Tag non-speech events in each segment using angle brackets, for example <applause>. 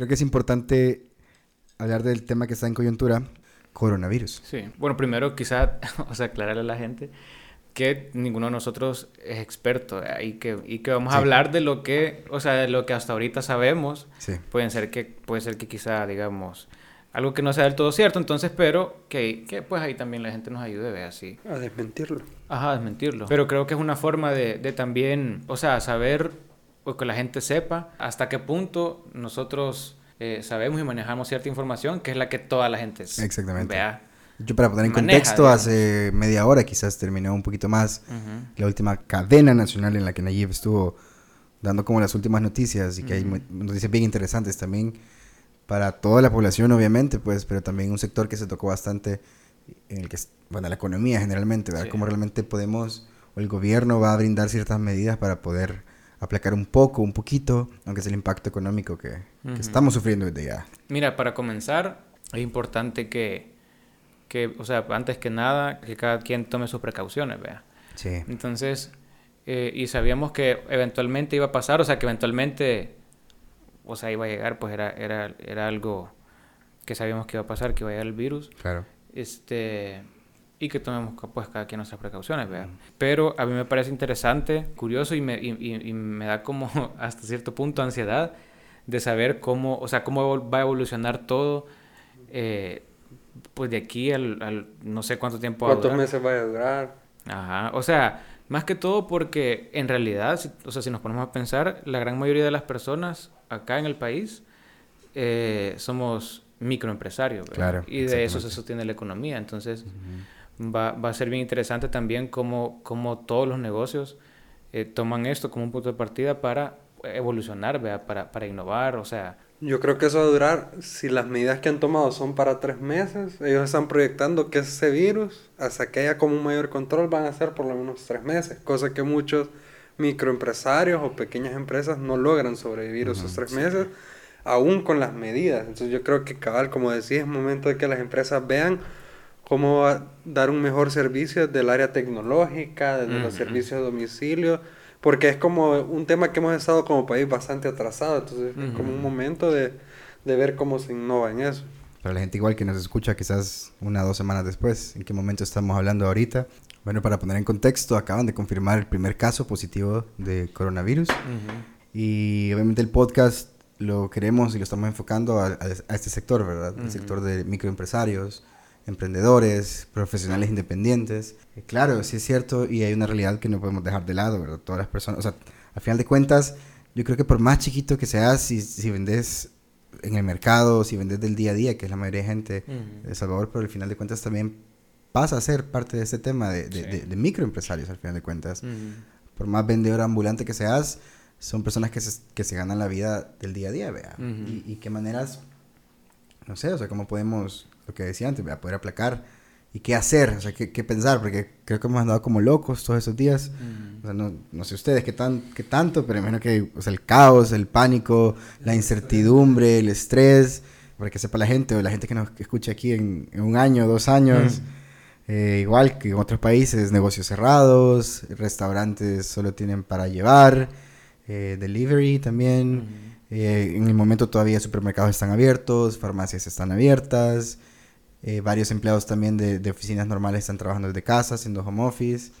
creo que es importante hablar del tema que está en coyuntura, coronavirus. Sí, bueno, primero quizá, <laughs> o sea, aclararle a la gente que ninguno de nosotros es experto ¿eh? y que, y que vamos a hablar de lo que, o sea, de lo que hasta ahorita sabemos. Sí. Pueden ser que, puede ser que quizá, digamos, algo que no sea del todo cierto, entonces, pero que, que pues ahí también la gente nos ayude, ve así. A desmentirlo. Ajá, desmentirlo. Pero creo que es una forma de, de también, o sea, saber o que la gente sepa hasta qué punto nosotros eh, sabemos y manejamos cierta información que es la que toda la gente Exactamente. vea. Yo para poner en Maneja, contexto, digamos. hace media hora quizás terminó un poquito más Ujú. la última cadena nacional en la que Nayib estuvo dando como las últimas noticias y que hay mu- noticias bien interesantes también para toda la población obviamente, pues, pero también un sector que se tocó bastante en el que, bueno, la economía generalmente, ¿verdad? Sí. Cómo realmente podemos, o el gobierno va a brindar ciertas medidas para poder aplacar un poco, un poquito, aunque es el impacto económico que, estamos sufriendo desde ya. Mira, para comenzar, es importante que, que, o sea, antes que nada, que cada quien tome sus precauciones, vea. Sí. Entonces, eh, y sabíamos que eventualmente iba a pasar, o sea, que eventualmente, o sea, iba a llegar, pues era, era, era algo que sabíamos que iba a pasar, que iba a llegar el virus, Claro. este, y que tomemos, pues, cada quien nuestras precauciones, ¿verdad? Pero a mí me parece interesante, curioso, y me, y, y- y me da como, <laughs> hasta cierto punto, ansiedad de saber cómo, o sea, cómo va a evolucionar todo, eh, pues, de aquí al, al no sé cuánto tiempo va a ¿Cuántos durar. meses vaya a durar? Ajá, o sea, más que todo porque en realidad, si- o sea, si nos ponemos a pensar, la gran mayoría de las personas acá en el país eh, somos microempresarios, ¿verdad? Claro, y de eso se sostiene la economía. Entonces, va, va a ser bien interesante también cómo, cómo todos los negocios eh, toman esto como un punto de partida para evolucionar, ¿verdad? Para, para innovar, o sea, Yo creo que eso va a durar, si las medidas que han tomado son para tres meses, ellos están proyectando que ese virus, hasta que haya como un mayor control, van a ser por lo menos tres meses, cosa que muchos microempresarios o pequeñas empresas no logran sobrevivir esos tres meses, aún con las medidas. Entonces yo creo que cabal, como decís, es momento de que las empresas vean cómo dar un mejor servicio desde el área tecnológica, desde los Ujú. servicios de domicilio, porque es como un tema que hemos estado como país bastante atrasado, entonces es como un momento de, de ver cómo se innova en eso. Para la gente igual que nos escucha quizás una o dos semanas después, ¿en qué momento estamos hablando ahorita? Bueno, para poner en contexto, acaban de confirmar el primer caso positivo de coronavirus y obviamente el podcast lo queremos y lo estamos enfocando a, a- a este sector, ¿verdad? El Ujú. sector de microempresarios, emprendedores, profesionales independientes. Eh, claro, sí es cierto y hay una realidad que no podemos dejar de lado, ¿verdad? Todas las personas, o sea, al final de cuentas, yo creo que por más chiquito que seas, si, si vendes en el mercado, si vendes del día a día, que es la mayoría de gente Ujú. de El Salvador, pero al final de cuentas también pasa a ser parte de este tema de, de- Sí. de- de microempresarios, al final de cuentas. Ujú. Por más vendedor ambulante que seas, son personas que se, que se ganan la vida del día a día, vea. Ujú. y, y qué maneras, no sé, o sea, cómo podemos, lo que decía antes, vea, poder aplacar y qué hacer, o sea, qué, qué pensar, porque creo que hemos andado como locos todos esos días. Ujú. O sea, no, no sé ustedes qué, tan, qué tanto, pero imagino que o sea, el caos, el pánico, la incertidumbre, el estrés, para que sepa la gente o la gente que nos escucha aquí en, en un año, dos años, eh, igual que en otros países, negocios cerrados, restaurantes solo tienen para llevar, eh, delivery también. Ujú. Eh, en el momento todavía supermercados están abiertos, farmacias están abiertas, eh, varios empleados también de, de oficinas normales están trabajando desde casa, haciendo home office.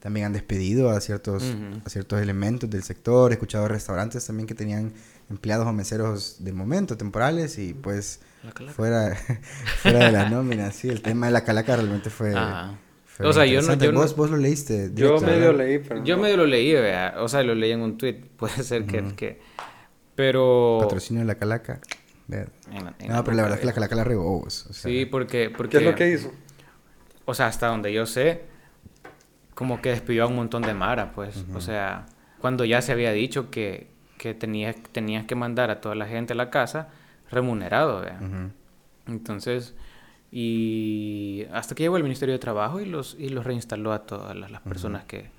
También han despedido a ciertos, Ujú. a ciertos elementos del sector. He escuchado restaurantes también que tenían empleados o meseros de momento, temporales, y pues fuera, <laughs> fuera de la nómina. Sí, el tema de la calaca realmente fue... Ajá. fue O sea, yo no- yo no- vos, vos lo leíste. Yo directo, medio ¿verdad? leí, pero Yo no. medio lo leí, vea. O sea, lo leí en un tweet. <laughs> Puede ser que, que... Pero... Patrocinio de la calaca. Ver. en la- en No, pero la verdad es que la boca, calaca la regó. vos, o sea, Sí, porque, porque... ¿Qué es lo que hizo? O sea, hasta donde yo sé, como que despidió a un montón de Mara, pues. O sea, cuando ya se había dicho que, que tenías, tenías que mandar a toda la gente a la casa remunerado, vea. Entonces, y hasta que llegó el Ministerio de Trabajo y los, y los reinstaló a todas las, las personas que,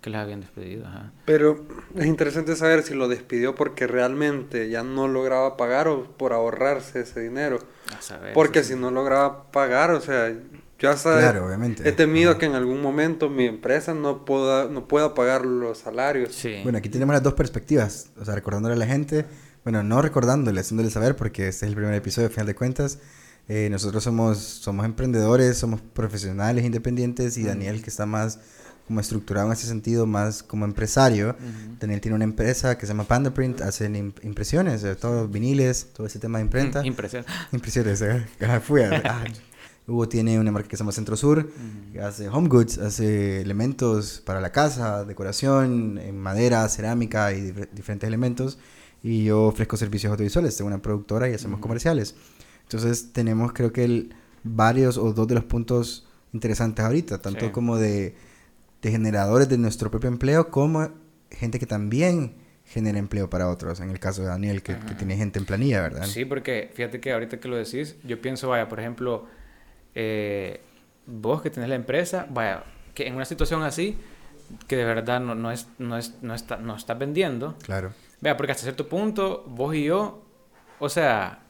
que las habían despedido. Ajá. Pero es interesante saber si lo despidió porque realmente ya no lograba pagar o por ahorrarse ese dinero. A saber, Porque sí, si no lograba pagar, o sea, yo hasta Claro, obviamente. he temido Ajá. que en algún momento mi empresa no pueda, no pueda pagar los salarios. Sí. Bueno, aquí tenemos las dos perspectivas. O sea, recordándole a la gente, Bueno, no recordándole, haciéndole saber, porque este es el primer episodio, al final de cuentas. Eh, nosotros somos, somos emprendedores, somos profesionales independientes y Daniel, que está más como estructurado en ese sentido, más como empresario. Daniel tiene una empresa que se llama Pandaprint, hacen impresiones, eh, todos viniles, todo ese tema de imprenta. Impresiones. <laughs> Impresiones, eh. Fui a, ah, <laughs> Hugo tiene una marca que se llama Centro Sur, que hace home goods, hace elementos para la casa, decoración, en madera, cerámica y diferentes elementos. Y yo ofrezco servicios audiovisuales, tengo una productora y hacemos comerciales. Entonces tenemos creo que el, varios o dos de los puntos interesantes ahorita, tanto como de, de generadores de nuestro propio empleo, como gente que también genera empleo para otros. En el caso de Daniel, que, que, tiene gente en planilla, ¿verdad? Sí, porque fíjate que ahorita que lo decís, yo pienso, vaya, por ejemplo, eh, vos que tenés la empresa, vaya, que en una situación así, que de verdad no, no, es, no, es, no, está, no estás vendiendo. Claro. Vea, porque hasta cierto punto, vos y yo, o sea,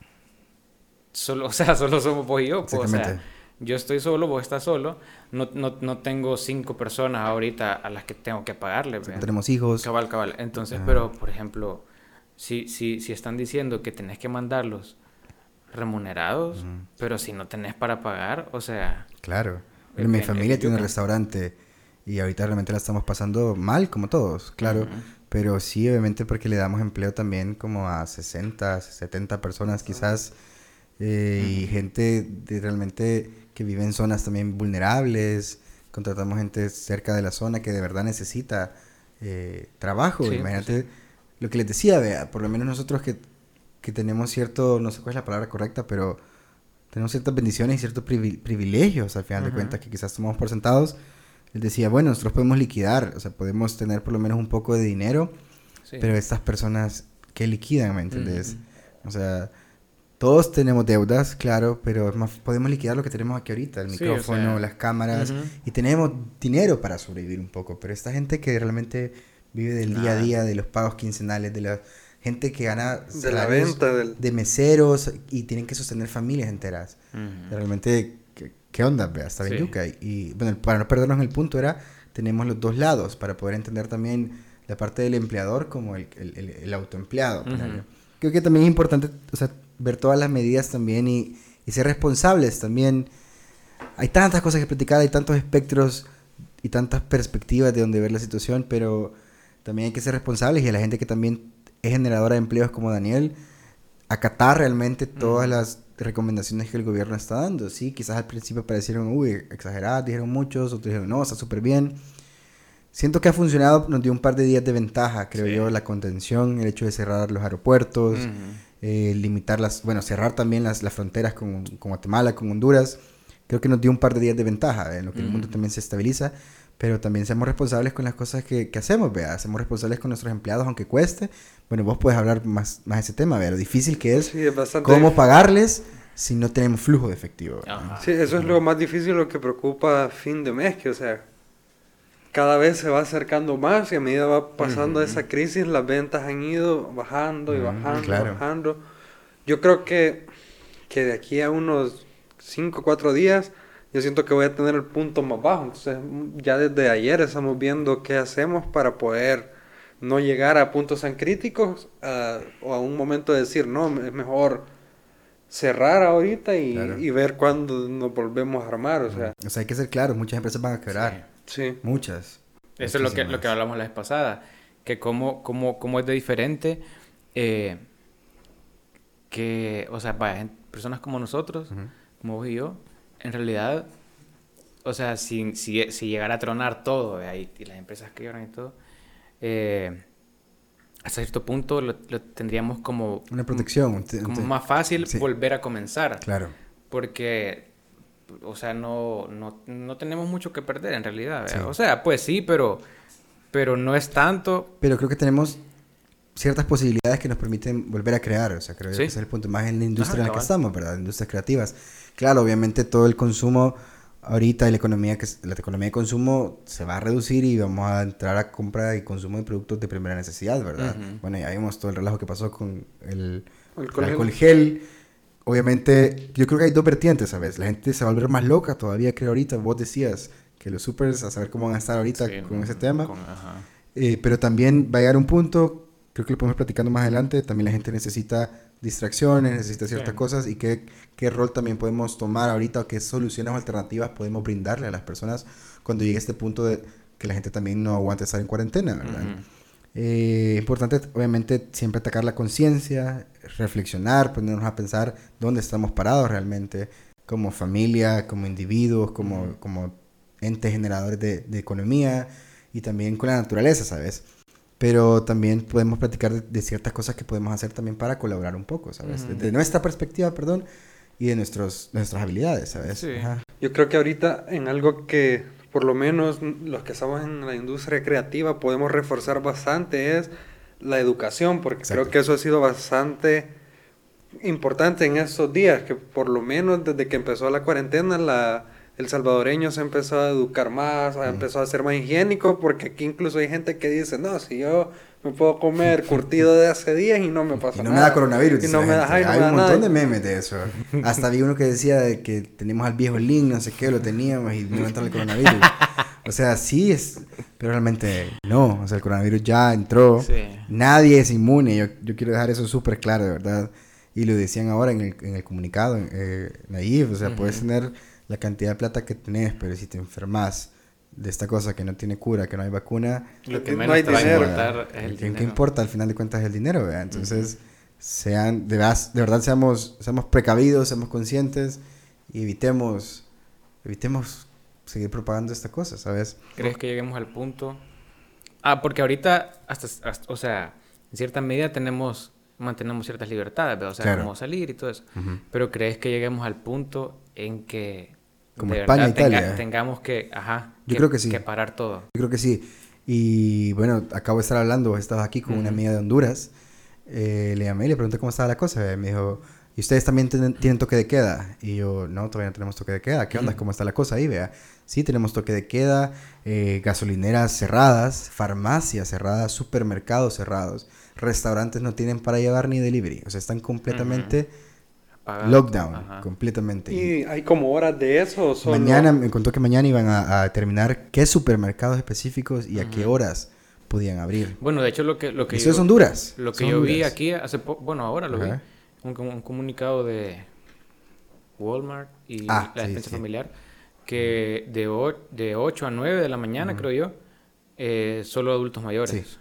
solo, <laughs> o sea, solo somos vos y yo. Pues, o sea, yo estoy solo, vos estás solo. No, no, no, tengo cinco personas ahorita a las que tengo que pagarle. tenemos hijos. Cabal, cabal. Entonces, pero, por ejemplo, si, si, si están diciendo que tenés que mandarlos remunerados, pero si no tenés para pagar, o sea... Claro. mi familia tiene un restaurante y ahorita realmente la estamos pasando mal, como todos, claro. Pero sí, obviamente, porque le damos empleo también como a 60, 70 personas quizás. Eh, y gente de realmente que vive en zonas también vulnerables. Contratamos gente cerca de la zona que de verdad necesita eh, trabajo. Imagínate lo que les decía, vea, por lo menos nosotros que que tenemos cierto, no sé cuál es la palabra correcta, pero tenemos ciertas bendiciones y ciertos privilegios al final de cuentas que quizás tomamos por sentados. Él decía, bueno, nosotros podemos liquidar, o sea, podemos tener por lo menos un poco de dinero, pero estas personas, ¿qué liquidan, me entiendes? O sea, todos tenemos deudas, claro, pero más, podemos liquidar lo que tenemos aquí ahorita, el micrófono, las cámaras, y tenemos dinero para sobrevivir un poco, pero esta gente que realmente vive del día a día, de los pagos quincenales, de la gente que gana de la venta de meseros y tienen que sostener familias enteras. Realmente, ¿qué, onda? Hasta bien Y bueno, para no perdernos el punto era, tenemos los dos lados para poder entender también la parte del empleador como el, el, el, autoempleado. Creo que también es importante o sea, ver todas las medidas también y, y ser responsables también. Hay tantas cosas que platicar, hay tantos espectros y tantas perspectivas de donde ver la situación, pero también hay que ser responsables y a la gente que también es generadora de empleos como Daniel, acatar realmente todas las recomendaciones que el gobierno está dando. Sí, quizás al principio parecieron, uy, exageradas, dijeron muchos, otros dijeron, no, está súper bien. Siento que ha funcionado, nos dio un par de días de ventaja, creo yo, la contención, el hecho de cerrar los aeropuertos, eh, limitar las, bueno, cerrar también las, las fronteras con, con, Guatemala, con Honduras. Creo que nos dio un par de días de ventaja, en lo que el mundo también se estabiliza pero también seamos responsables con las cosas que, que hacemos, vea, seamos responsables con nuestros empleados, aunque cueste. Bueno, vos puedes hablar más, más de ese tema, vea, lo difícil que es, cómo pagarles si no tenemos flujo de efectivo. Sí, eso es lo más difícil, lo que preocupa a fin de mes, que o sea, cada vez se va acercando más y a medida va pasando esa crisis, las ventas han ido bajando y bajando, y bajando. Yo creo que, que de aquí a unos 5 o 4 días yo siento que voy a tener el punto más bajo. Entonces, ya desde ayer estamos viendo qué hacemos para poder no llegar a puntos tan críticos o a un momento de decir, no, es mejor cerrar ahorita y, ver cuándo nos volvemos a armar. O sea. o sea, hay que ser claro, muchas empresas van a quebrar. Sí. Muchas. Eso es lo que, lo que hablamos la vez pasada, que cómo, cómo, cómo es de diferente eh, que, o sea, para personas como nosotros, como vos y yo, en realidad, o sea, si, si, si llegara a tronar todo, ahí, y las empresas que y todo, eh, hasta cierto punto lo, tendríamos como... Una protección. Como más fácil volver a comenzar. Claro. Porque, o sea, no, no, no tenemos mucho que perder en realidad. O sea, pues sí, pero, pero no es tanto. Pero creo que tenemos ciertas posibilidades que nos permiten volver a crear. O sea, creo que ese es el punto más en la industria en la que estamos, ¿verdad? Industrias creativas. Claro, obviamente todo el consumo ahorita la economía que la economía de consumo se va a reducir y vamos a entrar a compra y consumo de productos de primera necesidad, ¿verdad? Bueno, ya vimos todo el relajo que pasó con el, el alcohol gel. Obviamente, yo creo que hay dos vertientes, ¿sabes? La gente se va a volver más loca todavía, creo ahorita. Vos decías que los supers, a saber cómo van a estar ahorita con ese tema. Eh, pero también va a llegar un punto creo que lo podemos platicando más adelante, también la gente necesita distracciones, necesita ciertas Sí. cosas y qué, qué rol también podemos tomar ahorita o qué soluciones o alternativas podemos brindarle a las personas cuando llegue este punto de que la gente también no aguante estar en cuarentena, ¿verdad? Ujú. Eh, importante, obviamente, siempre atacar la conciencia, reflexionar, ponernos a pensar dónde estamos parados realmente, como familia, como individuos, como, como entes generadores de, de economía y también con la naturaleza, ¿sabes? Pero también podemos platicar de, de ciertas cosas que podemos hacer también para colaborar un poco, ¿sabes? Ujú. Desde nuestra perspectiva, perdón, y de nuestros, nuestras habilidades, ¿sabes? Sí. Yo creo que ahorita en algo que por lo menos los que estamos en la industria creativa podemos reforzar bastante es la educación, porque Exacto. creo que eso ha sido bastante importante en estos días, que por lo menos desde que empezó la cuarentena, la, el salvadoreño se empezó a educar más, Mm. empezó a ser más higiénico, porque aquí incluso hay gente que dice, no, si yo me puedo comer curtido de hace días y no me pasa Y no nada. me da coronavirus. Y no me da, ay, no Hay me da un montón nada. de memes de eso. Hasta vi uno que decía de que tenemos al viejo Link, no sé qué, lo teníamos y no entra el coronavirus. O sea, sí es, pero realmente no. O sea, el coronavirus ya entró. Sí. Nadie es inmune. Yo, yo quiero dejar eso súper claro, de verdad. Y lo decían ahora en el, en el comunicado, eh, Nayib. O sea, puedes Ujú. tener la cantidad de plata que tenés, pero si te enfermas de esta cosa que no tiene cura, que no hay vacuna, Lo que No menos hay te va a importar es el ¿Qué, dinero. qué importa al final de cuentas el dinero, ¿verdad? Entonces, sean, de, veras- de verdad seamos, seamos precavidos, seamos conscientes y evitemos, evitemos seguir propagando esta cosa, ¿sabes? ¿Crees que lleguemos al punto? Ah, porque ahorita, hasta, hasta- o sea, en cierta medida tenemos, mantenemos ciertas libertades, ¿verdad? o sea, Claro. como salir y todo eso. Pero ¿crees que lleguemos al punto en que Como de España, verdad tenga- Italia. tengamos que, ajá, Yo creo que sí. que parar todo? Yo creo que sí. Y bueno, acabo de estar hablando, estaba aquí con una amiga de Honduras. Eh, le llamé y le pregunté cómo estaba la cosa. y me dijo, ¿y ustedes también tienen, tienen toque de queda? Y yo, no, todavía no tenemos toque de queda. ¿Qué onda? ¿Cómo está la cosa ahí? Vea. Sí, tenemos toque de queda, eh, gasolineras cerradas, farmacias cerradas, supermercados cerrados, restaurantes no tienen para llevar ni delivery. O sea, están completamente Lockdown, Ajá. completamente. ¿Y hay como horas de eso? solo- Mañana me contó que mañana iban a, a determinar qué supermercados específicos y a qué horas podían abrir. Bueno, de hecho lo que, lo que Eso es yo- Honduras. Lo que Son yo vi Honduras. aquí hace poco, bueno, ahora lo vi, Ajá. un, com- un comunicado de Walmart y Ah, la sí, defensa sí. familiar, que de, o- de 8 a 9 de la mañana, creo yo, eh, solo adultos mayores. Sí.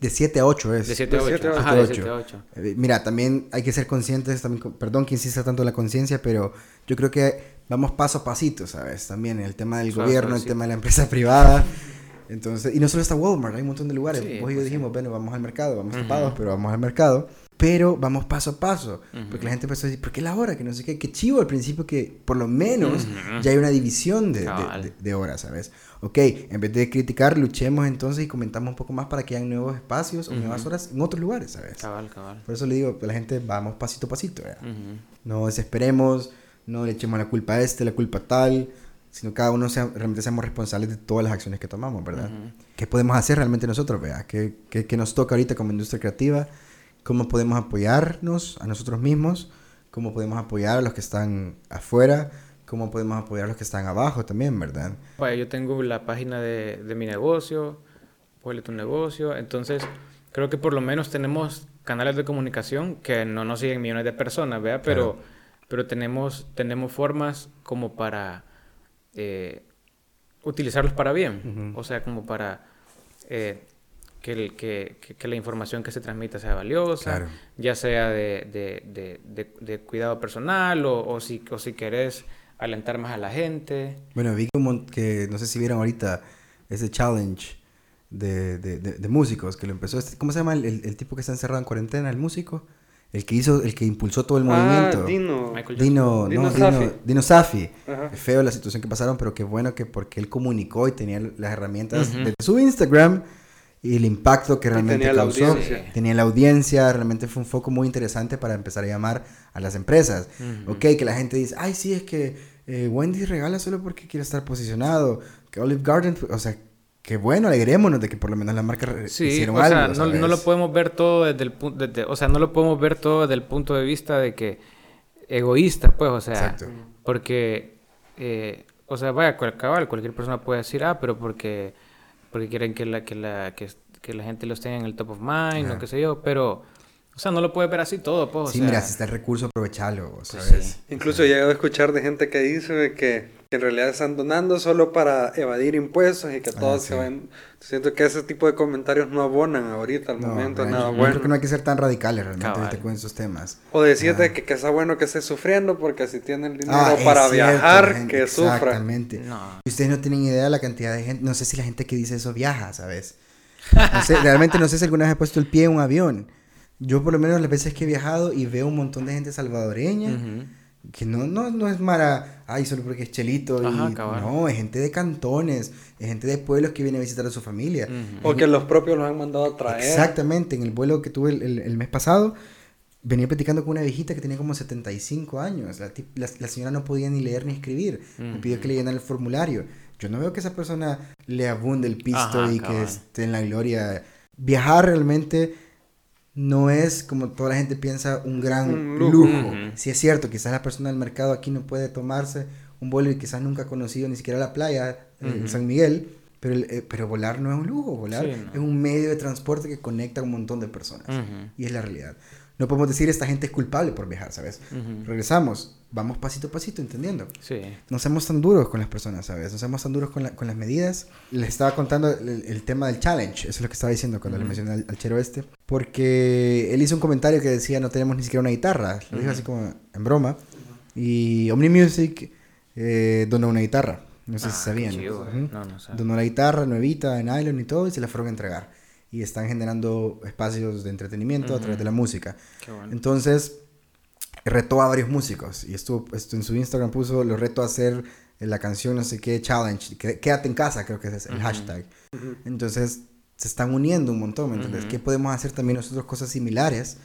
De 7 a 8 es. De 7 a De 8. siete a Ajá, ocho. de 7 a 8. Eh, Mira, también hay que ser conscientes, también, perdón que insista tanto en la conciencia, pero yo creo que vamos paso a pasito, ¿sabes? También el tema del gobierno, el tema de la empresa <laughs> privada. Entonces, y no solo está Walmart, hay un montón de lugares. Sí, Vos y yo pues sí. dijimos, bueno, vamos al mercado, vamos Ujú. tapados, pero vamos al mercado. Pero vamos paso a paso. Ujú. Porque la gente empezó a decir, ¿por qué la hora? Que no sé qué. Qué chivo al principio que por lo menos Ujú. ya hay una división de, de, de- de horas, ¿sabes? Ok, en vez de criticar, luchemos entonces y comentamos un poco más para que hayan nuevos espacios o Ujú. nuevas horas en otros lugares, ¿sabes? Cabal, cabal. Por eso le digo a la gente, vamos pasito a pasito. No desesperemos, no le echemos la culpa a este, la culpa a tal, sino cada uno sea- realmente seamos responsables de todas las acciones que tomamos, ¿verdad? Ujú. ¿Qué podemos hacer realmente nosotros, ¿verdad? ¿Qué, qué, qué nos toca ahorita como industria creativa? ¿Cómo podemos apoyarnos a nosotros mismos? ¿Cómo podemos apoyar a los que están afuera? ¿Cómo podemos apoyar a los que están abajo también, verdad? Yo tengo la página de, de mi negocio, Huele tu negocio, entonces creo que por lo menos tenemos canales de comunicación que no nos siguen millones de personas, ¿verdad? Pero, Claro. pero tenemos, tenemos formas como para eh, utilizarlos para bien, Ujú. o sea, como para eh, que, el- que, que- que la información que se transmita sea valiosa, Claro. ya sea de, de- de- de- de cuidado personal o, o si, o si querés alentar más a la gente. Bueno, vi como que, no sé si vieron ahorita ese challenge de, de, de- de músicos que lo empezó. este- ¿Cómo se llama el, el- el tipo que está encerrado en cuarentena, el músico? El que hizo, el que impulsó todo el Ah, movimiento. Dino. Michael Dino, Dino no, Safi. Dino, Dino Safi. Feo la situación que pasaron, pero qué bueno que porque él comunicó y tenía las herramientas Ujú. de su Instagram y el impacto que realmente tenía la causó. audiencia. Tenía la audiencia, realmente fue un foco muy interesante para empezar a llamar a las empresas. Ujú. Ok, que la gente dice, ay, sí, es que eh, Wendy regala solo porque quiere estar posicionado. Que Olive Garden, o sea, qué bueno, alegrémonos de que por lo menos la marca re- Sí, hicieron o algo. sea, no, no lo podemos ver todo desde el punto, o sea, no lo podemos ver todo desde el punto de vista de que egoísta, pues, o sea, Exacto. porque, eh, o sea, vaya, cual, cabal, cualquier persona puede decir, ah, pero porque, porque quieren que la, que la, que, que la gente los tenga en el top of mind o qué sé yo, pero, o sea, no lo puedes ver así todo, pues. o Sí, sea, mira, si está el recurso, aprovechalo, pues ¿sabes? sí. Incluso he llegado a escuchar de gente que dice que, que en realidad están donando solo para evadir impuestos y que todos sí. se van... Siento que ese tipo de comentarios no abonan ahorita al No, momento, yo- nada yo bueno. creo que no hay que ser tan radicales realmente con esos temas. O decirte que, que está bueno que esté sufriendo porque si tiene el dinero Ah, para cierto, viajar, gente- que sufra. Exactamente. No. Y ustedes no tienen idea de la cantidad de gente. No sé si la gente que dice eso viaja, ¿sabes? No sé, realmente no sé si alguna vez he puesto el pie en un avión. Yo, por lo menos, las veces que he viajado y veo un montón de gente salvadoreña. Ujú. Que no, no, no es mara, ay, solo porque es chelito. y- Ajá, no, es gente de cantones, es gente de pueblos que viene a visitar a su familia. Ujú. O que los propios los han mandado a traer. Exactamente, en el vuelo que tuve el, el- el mes pasado, venía platicando con una viejita que tenía como 75 años. La, la- la señora no podía ni leer ni escribir. Me pidió que le llenara el formulario. Yo no veo que esa persona le abunde el pisto Ajá, y que esté en la gloria. Viajar realmente no es como toda la gente piensa un gran Un lujo. Si es cierto, quizás la persona del mercado aquí no puede tomarse un vuelo y quizás nunca ha conocido ni siquiera la playa eh, en Ujú. San Miguel, pero, eh, pero volar no es un lujo, volar Sí, no. es un medio de transporte que conecta a un montón de personas. Y es la realidad. No podemos decir esta gente es culpable por viajar, ¿sabes? Regresamos, vamos pasito a pasito, entendiendo. Sí. No seamos tan duros con las personas, ¿sabes? No seamos tan duros con, la- con las medidas. Les estaba contando el, el tema del challenge, eso es lo que estaba diciendo cuando le mencioné al, al chero este. Porque él hizo un comentario que decía no tenemos ni siquiera una guitarra. Lo dijo así como en broma. Y Omni Music eh, donó una guitarra. No sé Ah, si qué sabían. chido. No, no sé. Donó la guitarra nuevita en nylon y todo y se la fueron a entregar. Y están generando espacios de entretenimiento a través de la música. Qué bueno. Entonces, retó a varios músicos y estuvo, en su Instagram puso, lo reto a hacer la canción no sé qué challenge, quédate en casa, creo que es el hashtag. Entonces, se están uniendo un montón, ¿me entiendes? Ujú. ¿Qué podemos hacer también nosotros cosas similares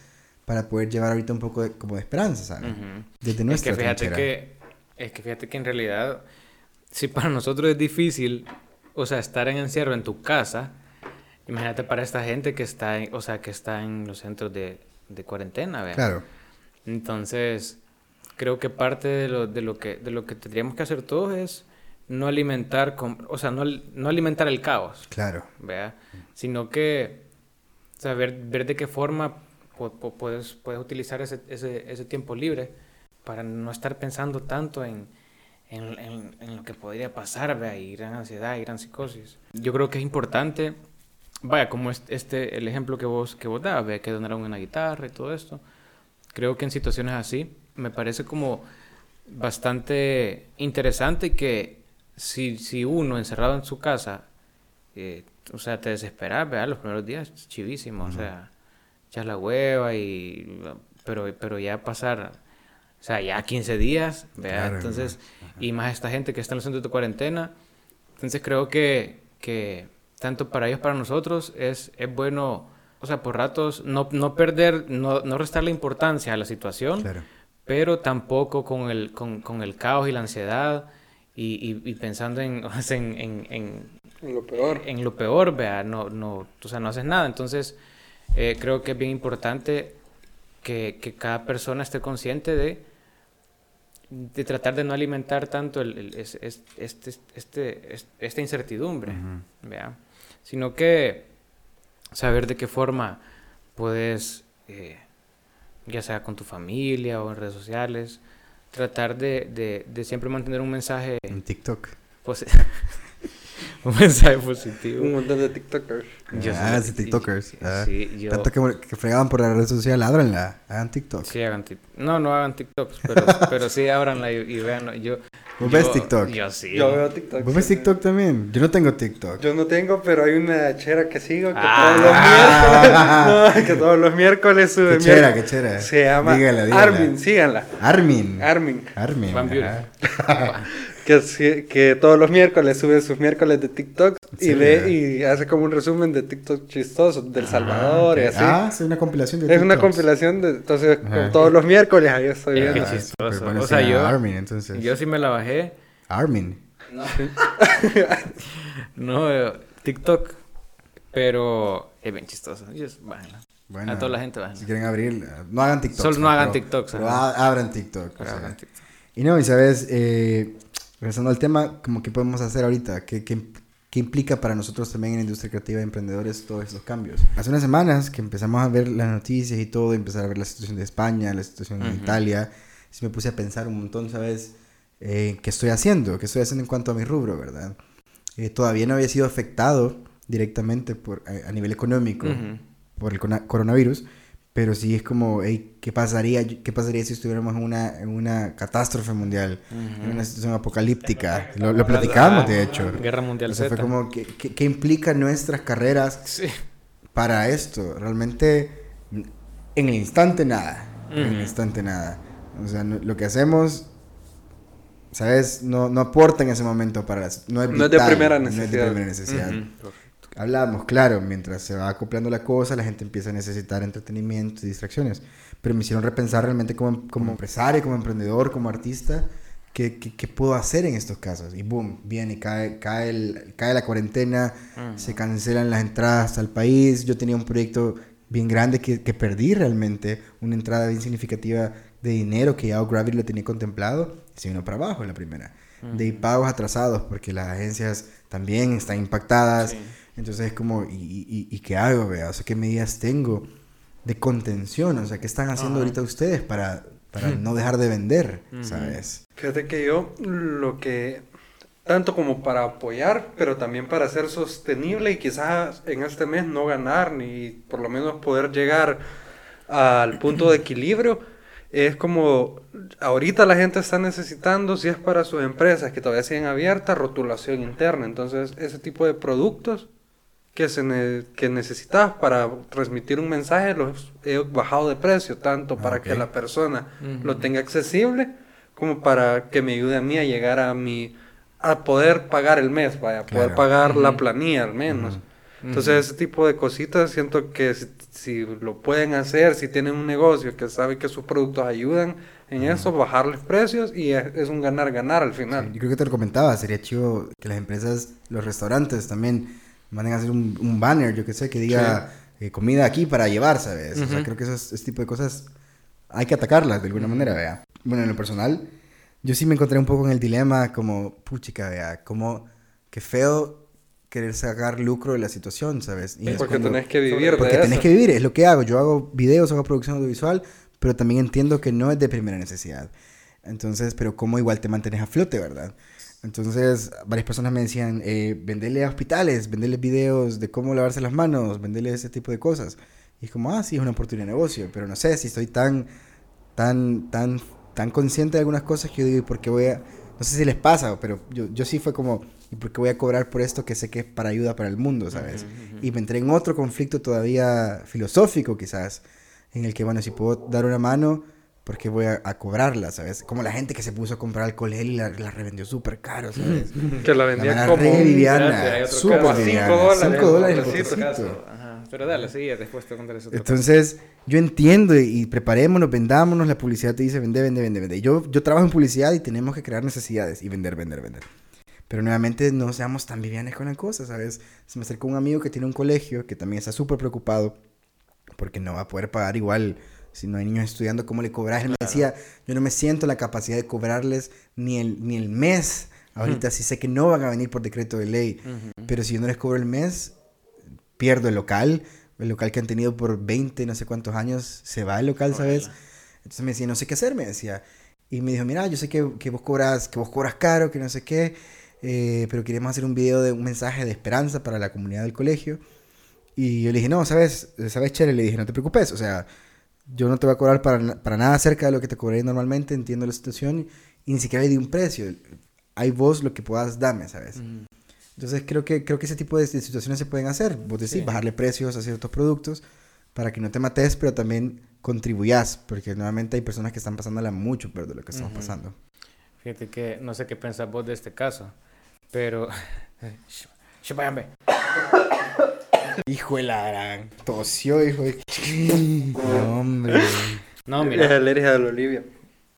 para poder llevar ahorita un poco de, como de esperanza, ¿sabes? Desde Es que nuestra fíjate trinchera. que, es que fíjate que en realidad, si para nosotros es difícil, o sea, estar en encierro en tu casa, imagínate para esta gente que está, en- o sea, que está en los centros de, de cuarentena, ¿vea? Claro, Entonces, creo que parte de lo, de lo que de lo que tendríamos que hacer todos es no alimentar, con- o sea, no, no alimentar el caos, claro. ¿vea? Sino que saber ver de qué forma pu- pu- puedes, puedes utilizar ese, ese, ese tiempo libre para no estar pensando tanto en, en, en- en lo que podría pasar, ¿vea? Y gran ansiedad y gran psicosis. Yo creo que es importante, vaya, como este, el ejemplo que vos, que vos dabas, que donaron una guitarra y todo esto. Creo que en situaciones así me parece como bastante interesante que si, si uno encerrado en su casa, eh, o sea, te desesperas, ¿verdad? Los primeros días, chivísimo, o sea, echas la hueva y... Pero, pero ya pasar, o sea, ya 15 días, ¿verdad? Claro, entonces, y más esta gente que está en los centros de cuarentena, entonces creo que, que tanto para ellos, para nosotros, es, es bueno, o sea, por ratos, no, no perder, no, no restarle importancia a la situación, Claro. pero tampoco con el, con, con el caos y la ansiedad y, y, y pensando <laughs> en, en, en, en, Lo peor. en lo peor, vea, no, no, o sea, no haces nada. Entonces, eh, creo que es bien importante que, que cada persona esté consciente de, de tratar de no alimentar tanto el, el- es- es- este, este, es- esta incertidumbre, vea, sino que saber de qué forma puedes, eh, ya sea con tu familia o en redes sociales, tratar de, de, de siempre mantener un mensaje, En TikTok. <laughs> un mensaje positivo. Un montón de TikTokers. Yo ah, sí- sí, TikTokers. ah. Sí, yo... Tanto que, que fregaban por la red social, ladranla, hagan TikTok. Sí, hagan tic- No, no hagan TikToks, pero, pero sí ábranla y, y veanlo. Yo, ¿Vos ves TikTok? Yo sí. Yo veo TikTok. ¿Vos ves sí. TikTok también? Yo no tengo TikTok. Yo no tengo, pero hay una chera que sigo que Ah. todos los miércoles. <laughs> No, que todos los miércoles sube. Qué chera, miércoles. qué chera. Se llama Dígala, dígala. Armin, síganla. Armin. Armin. Armin. Van. <laughs> Que, todos los miércoles sube sus miércoles de TikTok y ve y hace como un resumen de TikTok chistosos del Salvador y así. Ah, es una compilación de es una compilación de. Entonces, con todos los miércoles ahí estoy viendo. qué Ah, chistoso. bueno, O sea, yo- Armin, entonces. Yo sí me la bajé. Armin. No, <laughs> eh, TikTok. Pero es bien chistoso. Y es- bájenla. Bueno, A toda la gente, bájenla. Si quieren abrir, eh, no hagan TikTok. Solo no hagan Pero abran TikTok. o Pero sea. hagan TikTok. Y no, y sabes, eh, regresando al tema, como que podemos hacer ahorita, ¿Qué, qué, ¿Qué implica para nosotros también en la industria creativa de emprendedores todos estos cambios? Hace unas semanas que empezamos a ver las noticias y todo, empezar a ver la situación de España, la situación en Italia, sí me puse a pensar un montón, ¿sabes? Eh, ¿Qué estoy haciendo? ¿Qué estoy haciendo en cuanto a mi rubro, verdad? Eh, todavía no había sido afectado directamente por, a, nivel económico por el coronavirus, pero sí es como, ¿qué, pasaría, ¿qué pasaría si estuviéramos en una, en una catástrofe mundial, en una situación apocalíptica? <laughs> Lo, lo platicamos, de hecho. Guerra Mundial Z. Fue como, ¿qué, qué, implica nuestras carreras para esto? Realmente, en el instante nada. En el instante nada. O sea, lo que hacemos, ¿sabes? No, no aporta en ese momento para... No es, de primera necesidad. No es de primera necesidad hablábamos, claro, mientras se va acoplando la cosa, la gente empieza a necesitar entretenimiento y distracciones. Pero me hicieron repensar realmente como, como empresario, como emprendedor, como artista, ¿qué, qué, puedo hacer en estos casos? Y boom, viene, cae, cae, el, cae la cuarentena, se cancelan las entradas al país. Yo tenía un proyecto bien grande que, que perdí realmente, una entrada bien significativa de dinero que ya Gravity lo tenía contemplado, se vino para abajo en la primera. De pagos atrasados, porque las agencias también están impactadas. Entonces es como, ¿y, y, qué hago, vea? O sea, ¿qué medidas tengo de contención? O sea, ¿qué están haciendo ahorita ustedes para, para no dejar de vender, sabes? Fíjate que yo lo que, tanto como para apoyar, pero también para ser sostenible y quizás en este mes no ganar, ni por lo menos poder llegar al punto de equilibrio, es como ahorita la gente está necesitando, si es para sus empresas que todavía siguen abiertas, rotulación interna. Entonces, ese tipo de productos que, se que necesitas para transmitir un mensaje, los he bajado de precio, tanto para que la persona lo tenga accesible como para que me ayude a mí a llegar a mi a poder pagar el mes, vaya, poder pagar la planilla al menos. Entonces, ese tipo de cositas siento que si, lo pueden hacer, si tienen un negocio que sabe que sus productos ayudan en eso, bajarles precios y es, un ganar-ganar al final. yo creo que te lo comentaba, sería chido que las empresas, los restaurantes también manden a hacer un, banner, yo que sé, que diga eh, comida aquí para llevar, ¿sabes? O sea, creo que esos, ese tipo de cosas hay que atacarlas de alguna manera, vea. Bueno, en lo personal, yo sí me encontré un poco en el dilema como, puchica, vea, como que feo querer sacar lucro de la situación, ¿sabes? Y porque tenés que vivir Porque tenés que vivir, es lo que hago. Yo hago videos, hago producción audiovisual, pero también entiendo que no es de primera necesidad. Entonces, pero cómo igual te mantienes a flote, ¿verdad? Entonces, varias personas me decían, eh, venderle a hospitales, venderle videos de cómo lavarse las manos, venderle ese tipo de cosas. Y es como, ah, sí, es una oportunidad de negocio, pero no sé si estoy tan, tan, tan, tan consciente de algunas cosas que yo digo, ¿y por qué voy a...? No sé si les pasa, pero yo, yo sí fue como, ¿y por qué voy a cobrar por esto que sé que es para ayuda para el mundo, ¿sabes? Y me entré en otro conflicto todavía filosófico, quizás, en el que, bueno, si puedo dar una mano porque voy a, cobrarla, ¿sabes? Como la gente que se puso a comprar alcohol y la, la revendió súper caro, ¿sabes? que la vendía como... Re Viviana, súper Viviana. 5 dólares. 5 dólares Pero dale, sí, después te contaré eso. Entonces, yo entiendo y, preparémonos, vendámonos. La publicidad te dice vende, vende, vende, vende. Yo, yo trabajo en publicidad y tenemos que crear necesidades y vender, vender, vender. Pero nuevamente no seamos tan vivianes con la cosa, ¿sabes? Se me acercó un amigo que tiene un colegio que también está súper preocupado porque no va a poder pagar igual si no hay niños estudiando, ¿cómo le cobras? Él me decía, yo no me siento la capacidad de cobrarles ni el, ni el mes. Ahorita sí sé que no van a venir por decreto de ley, pero si yo no les cobro el mes, pierdo el local. El local que han tenido por 20, no sé cuántos años, se va el local, ¿sabes? Entonces me decía, no sé qué hacer, me decía. Y me dijo, mira, yo sé que, que vos, cobras, que vos cobras caro, que no sé qué, eh, pero queremos hacer un video de un mensaje de esperanza para la comunidad del colegio. Y yo le dije, no, ¿sabes? ¿Sabes, Chere? Le dije, no te preocupes, o sea, yo no te voy a cobrar para, para nada cerca de lo que te cobraría normalmente, entiendo la situación y ni siquiera le di un precio. Hay vos lo que puedas darme, ¿sabes? Entonces creo que, creo que ese tipo de, situaciones se pueden hacer. Vos decís, bajarle precios a ciertos productos para que no te mates, pero también contribuyas, porque nuevamente hay personas que están pasándola mucho peor de lo que estamos pasando. Fíjate que no sé qué pensás vos de este caso, pero... <laughs> <laughs> Hijo de la gran. Tosió, hijo de. <laughs> No, hombre. No, mira. Es alergia a la Olivia.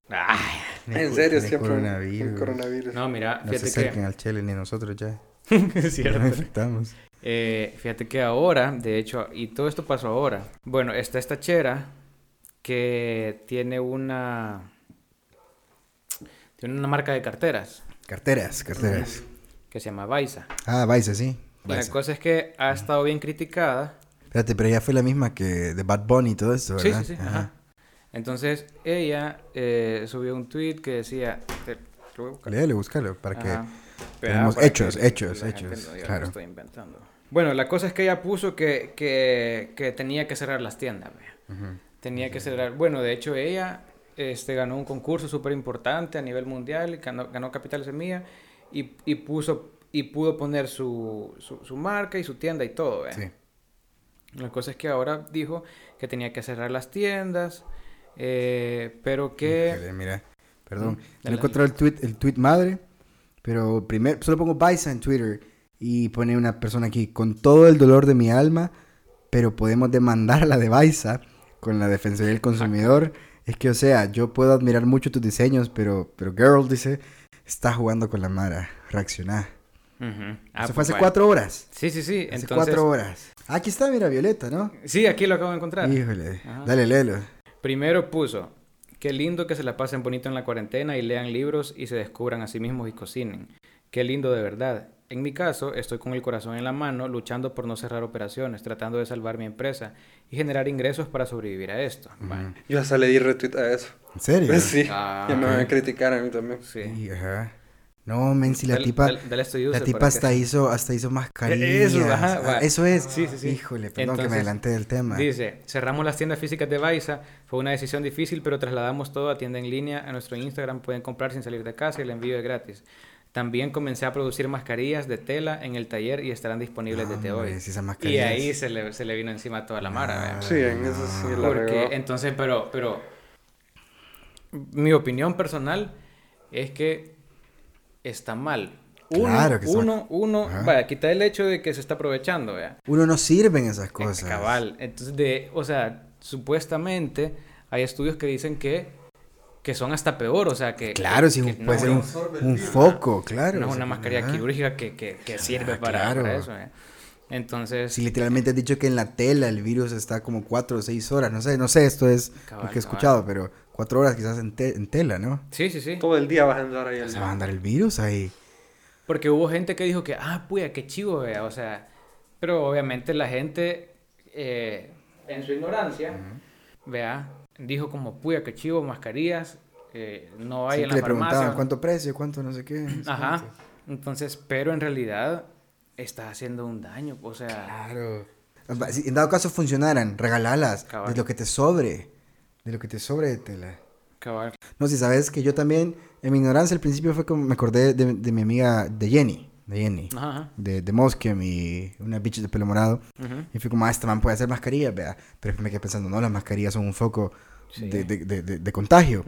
Ay, en serio, siempre. Coronavirus. coronavirus. No, mira, fíjate no se acerquen al chile ni nosotros ya. <laughs> es cierto. Nos infectamos. Eh, fíjate que ahora, de hecho, y todo esto pasó ahora. Bueno, está esta chera que tiene una. Tiene una marca de carteras. Carteras, carteras. que se llama Baisa. Ah, Baisa, sí. La cosa es que ha estado bien criticada. Espérate, pero ella fue la misma que de Bad Bunny y todo eso, Sí, ¿verdad? sí, sí. Ajá. Entonces, ella eh, subió un tweet que decía... te- lo voy a buscar. Léelo, búscalo, para que... Ajá. tenemos para hechos, hechos, hechos, no claro. estoy inventando. Bueno, la cosa es que ella puso que, que, que tenía que cerrar las tiendas. Ujú. Tenía que cerrar. Bueno, de hecho, ella este, ganó un concurso súper importante a nivel mundial, ganó, ganó Capital Semilla y, y puso y pudo poner su, su, su marca y su tienda y todo. vea. Sí. La cosa es que ahora dijo que tenía que cerrar las tiendas, eh, pero que... Híjole, mira, perdón. Mm, No encontré el tweet, el tweet madre, pero primero, solo pongo Baisa en Twitter y pone una persona aquí, con todo el dolor de mi alma, pero podemos demandar a la de Baisa con la Defensoría del Consumidor. Es que, o sea, yo puedo admirar mucho tus diseños, pero, pero Girl dice, está jugando con la Mara, reaccioná. Ujú. Ah, Eso fue pues hace cuatro horas. Sí, sí, sí. Hace Entonces, cuatro horas. Aquí está, mira, Violeta, ¿no? Sí, aquí lo acabo de encontrar. Híjole, Ajá. dale, léelo. Primero puso, qué lindo que se la pasen bonito en la cuarentena y lean libros y se descubran a sí mismos y cocinen. Qué lindo de verdad. En mi caso, estoy con el corazón en la mano, luchando por no cerrar operaciones, tratando de salvar mi empresa y generar ingresos para sobrevivir a esto. Vaya. Yo hasta le di retweet a eso. ¿En serio? <laughs> Sí, Ah, ya me van a criticar a mí también. Sí. Sí, ajá. No, men, si la Dale- tipa... dale- dale user La tipa que- hasta hizo, hasta hizo mascarillas. Eso, ajá, Ah, eso es. Sí, sí, sí. Híjole, perdón que me adelanté del tema. Dice, cerramos las tiendas físicas de Baiza. Fue una decisión difícil, pero trasladamos todo a tienda en línea. A nuestro Instagram pueden comprar sin salir de casa y el envío es gratis. También comencé a producir mascarillas de tela en el taller y estarán disponibles No, desde hoy. si Y ahí se le, se le vino encima toda la mara. Sí, en eso sí la Porque regó. entonces, pero, pero mi opinión personal es que está mal. Uno, Claro que uno, uno, Ajá. vaya, quita el hecho de que se está aprovechando, vea. Uno no sirve en esas Eh, cosas. Cabal. Entonces, de, o sea, supuestamente hay estudios que dicen que, que son hasta peor, o sea, que... Claro, que- si que un- no puede ser un, un foco, claro. no es una mascarilla ajá. quirúrgica que, que, que sirve Ah, para, claro. para eso. eh. Entonces, Si literalmente has dicho que en la tela el virus está como cuatro o seis horas, no sé, no sé, esto es Cabal, lo que he cabal. escuchado, pero cuatro horas quizás en, te- en tela, ¿no? sí, sí, sí. Todo el día vas a andar ahí al Se va a andar el virus ahí. Porque hubo gente que dijo que, ah, puya, qué chivo, vea, o sea, pero obviamente la gente, eh, en su ignorancia, vea, dijo como, puya, qué chivo, mascarillas, eh, no hay Sí, en que la le preguntaban cuánto precio, cuánto no sé qué. Ajá. cuánto. Entonces, pero en realidad está haciendo un daño, o sea, Claro. Si en dado caso funcionaran, regalalas de lo que te sobre. De lo que te sobre de tela. cabal. No, si sabes que yo también, en mi ignorancia al principio fue como me acordé de, de mi amiga, de Jenny. De Jenny. Ajá. De, de Mosquem y una bitch de pelo morado. Y fui como, ah, esta man puede hacer mascarillas, vea. Pero después me quedé pensando, no, las mascarillas son un foco Sí. de, de, de, contagio.